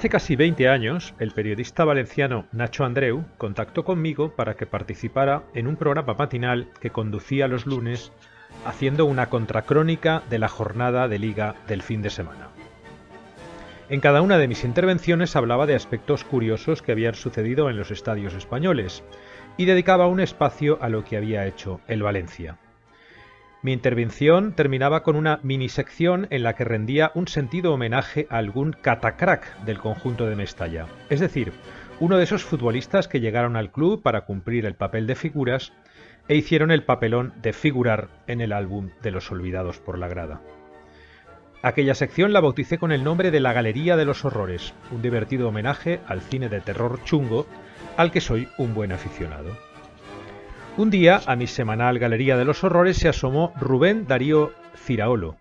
Hace casi 20 años, el periodista valenciano Nacho Andreu contactó conmigo para que participara en un programa matinal que conducía los lunes haciendo una contracrónica de la jornada de liga del fin de semana. En cada una de mis intervenciones hablaba de aspectos curiosos que habían sucedido en los estadios españoles y dedicaba un espacio a lo que había hecho el Valencia. Mi intervención terminaba con una minisección en la que rendía un sentido homenaje a algún catacrack del conjunto de Mestalla, es decir, uno de esos futbolistas que llegaron al club para cumplir el papel de figuras e hicieron el papelón de figurar en el álbum de los olvidados por la grada. Aquella sección la bauticé con el nombre de La Galería de los Horrores, un divertido homenaje al cine de terror chungo al que soy un buen aficionado. Un día, a mi semanal Galería de los Horrores se asomó Rubén Darío Ciraolo,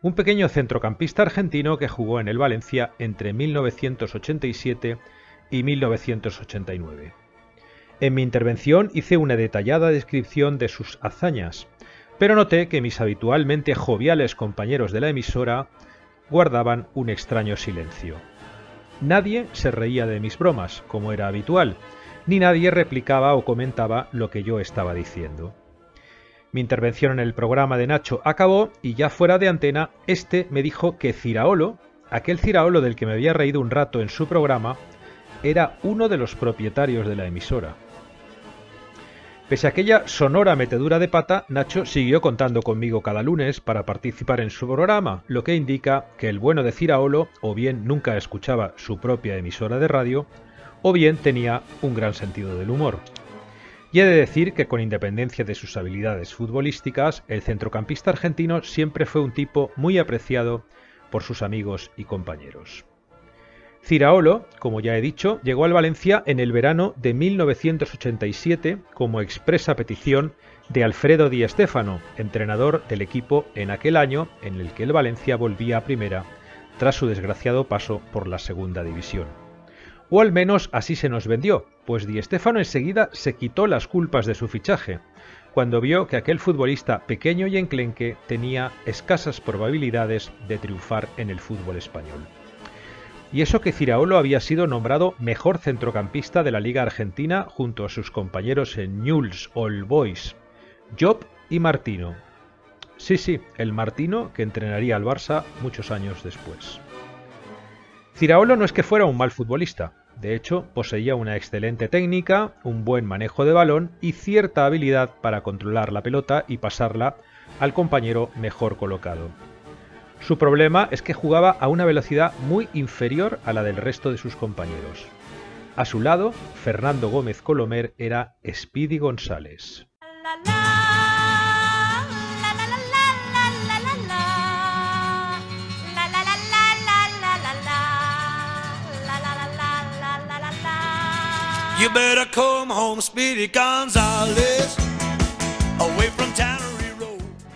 un pequeño centrocampista argentino que jugó en el Valencia entre 1987 y 1989. En mi intervención hice una detallada descripción de sus hazañas, pero noté que mis habitualmente joviales compañeros de la emisora guardaban un extraño silencio. Nadie se reía de mis bromas, como era habitual, ni nadie replicaba o comentaba lo que yo estaba diciendo. Mi intervención en el programa de Nacho acabó y ya fuera de antena, este me dijo que Ciraolo, aquel Ciraolo del que me había reído un rato en su programa, era uno de los propietarios de la emisora. Pese a aquella sonora metedura de pata, Nacho siguió contando conmigo cada lunes para participar en su programa, lo que indica que el bueno de Ciraolo o bien nunca escuchaba su propia emisora de radio, o bien tenía un gran sentido del humor. Y he de decir que con independencia de sus habilidades futbolísticas, el centrocampista argentino siempre fue un tipo muy apreciado por sus amigos y compañeros. Ciraolo, como ya he dicho, llegó al Valencia en el verano de 1987 como expresa petición de Alfredo Di Stéfano, entrenador del equipo en aquel año en el que el Valencia volvía a primera tras su desgraciado paso por la segunda división. O al menos así se nos vendió, pues Di Stéfano enseguida se quitó las culpas de su fichaje, cuando vio que aquel futbolista pequeño y enclenque tenía escasas probabilidades de triunfar en el fútbol español. Y eso que Ciraolo había sido nombrado mejor centrocampista de la Liga Argentina junto a sus compañeros en Newell's All Boys, Job y Martino. Sí, sí, el Martino que entrenaría al Barça muchos años después. Ciraolo no es que fuera un mal futbolista, de hecho, poseía una excelente técnica, un buen manejo de balón y cierta habilidad para controlar la pelota y pasarla al compañero mejor colocado. Su problema es que jugaba a una velocidad muy inferior a la del resto de sus compañeros. A su lado, Fernando Gómez Colomer era Speedy González.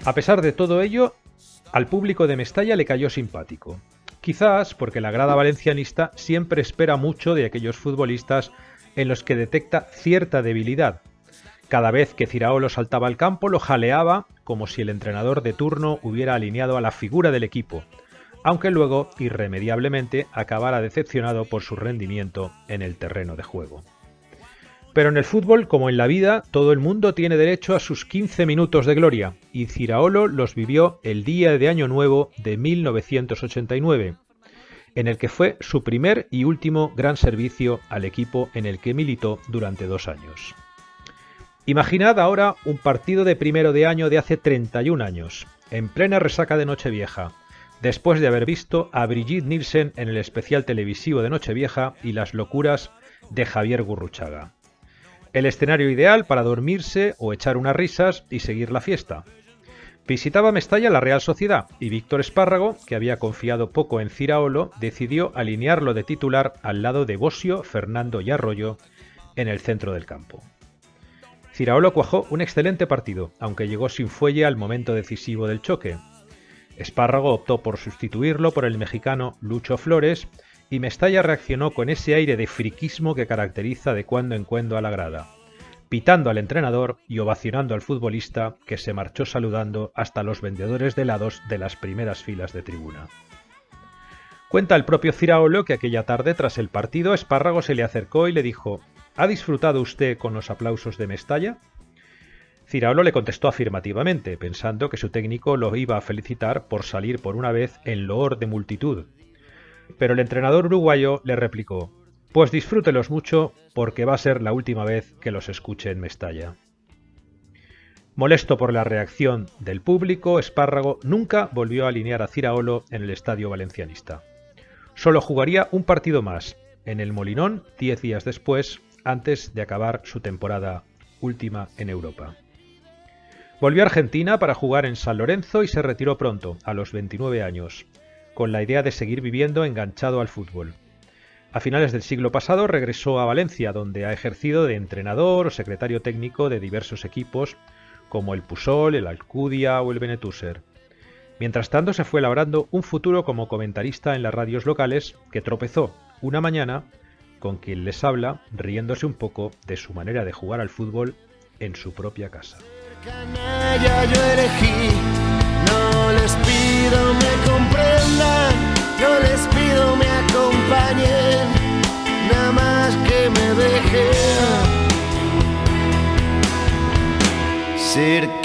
A pesar de todo ello, al público de Mestalla le cayó simpático. Quizás porque la grada valencianista siempre espera mucho de aquellos futbolistas en los que detecta cierta debilidad. Cada vez que Ciraolo saltaba al campo lo jaleaba como si el entrenador de turno hubiera alineado a la figura del equipo, aunque luego irremediablemente acabara decepcionado por su rendimiento en el terreno de juego. Pero en el fútbol, como en la vida, todo el mundo tiene derecho a sus 15 minutos de gloria, y Ciraolo los vivió el día de Año Nuevo de 1989, en el que fue su primer y último gran servicio al equipo en el que militó durante dos años. Imaginad ahora un partido de primero de año de hace 31 años, en plena resaca de Nochevieja, después de haber visto a Brigitte Nielsen en el especial televisivo de Nochevieja y las locuras de Javier Gurruchaga. El escenario ideal para dormirse o echar unas risas y seguir la fiesta. Visitaba Mestalla la Real Sociedad y Víctor Espárrago, que había confiado poco en Ciraolo, decidió alinearlo de titular al lado de Bosio, Fernando y Arroyo en el centro del campo. Ciraolo cuajó un excelente partido, aunque llegó sin fuelle al momento decisivo del choque. Espárrago optó por sustituirlo por el mexicano Lucho Flores y Mestalla reaccionó con ese aire de friquismo que caracteriza de cuando en cuando a la grada, pitando al entrenador y ovacionando al futbolista que se marchó saludando hasta los vendedores de helados de las primeras filas de tribuna. Cuenta el propio Ciraolo que aquella tarde tras el partido Espárrago se le acercó y le dijo ¿Ha disfrutado usted con los aplausos de Mestalla? Ciraolo le contestó afirmativamente, pensando que su técnico lo iba a felicitar por salir por una vez en loor de multitud. Pero el entrenador uruguayo le replicó, pues disfrútelos mucho porque va a ser la última vez que los escuche en Mestalla. Molesto por la reacción del público, Espárrago nunca volvió a alinear a Ciraolo en el estadio valencianista. Solo jugaría un partido más, en el Molinón, diez días después, antes de acabar su temporada última en Europa. Volvió a Argentina para jugar en San Lorenzo y se retiró pronto, a los 29 años, con la idea de seguir viviendo enganchado al fútbol. A finales del siglo pasado regresó a Valencia, donde ha ejercido de entrenador o secretario técnico de diversos equipos como el Pusol, el Alcudia o el Benetuser. Mientras tanto se fue labrando un futuro como comentarista en las radios locales que tropezó una mañana con quien les habla riéndose un poco de su manera de jugar al fútbol en su propia casa.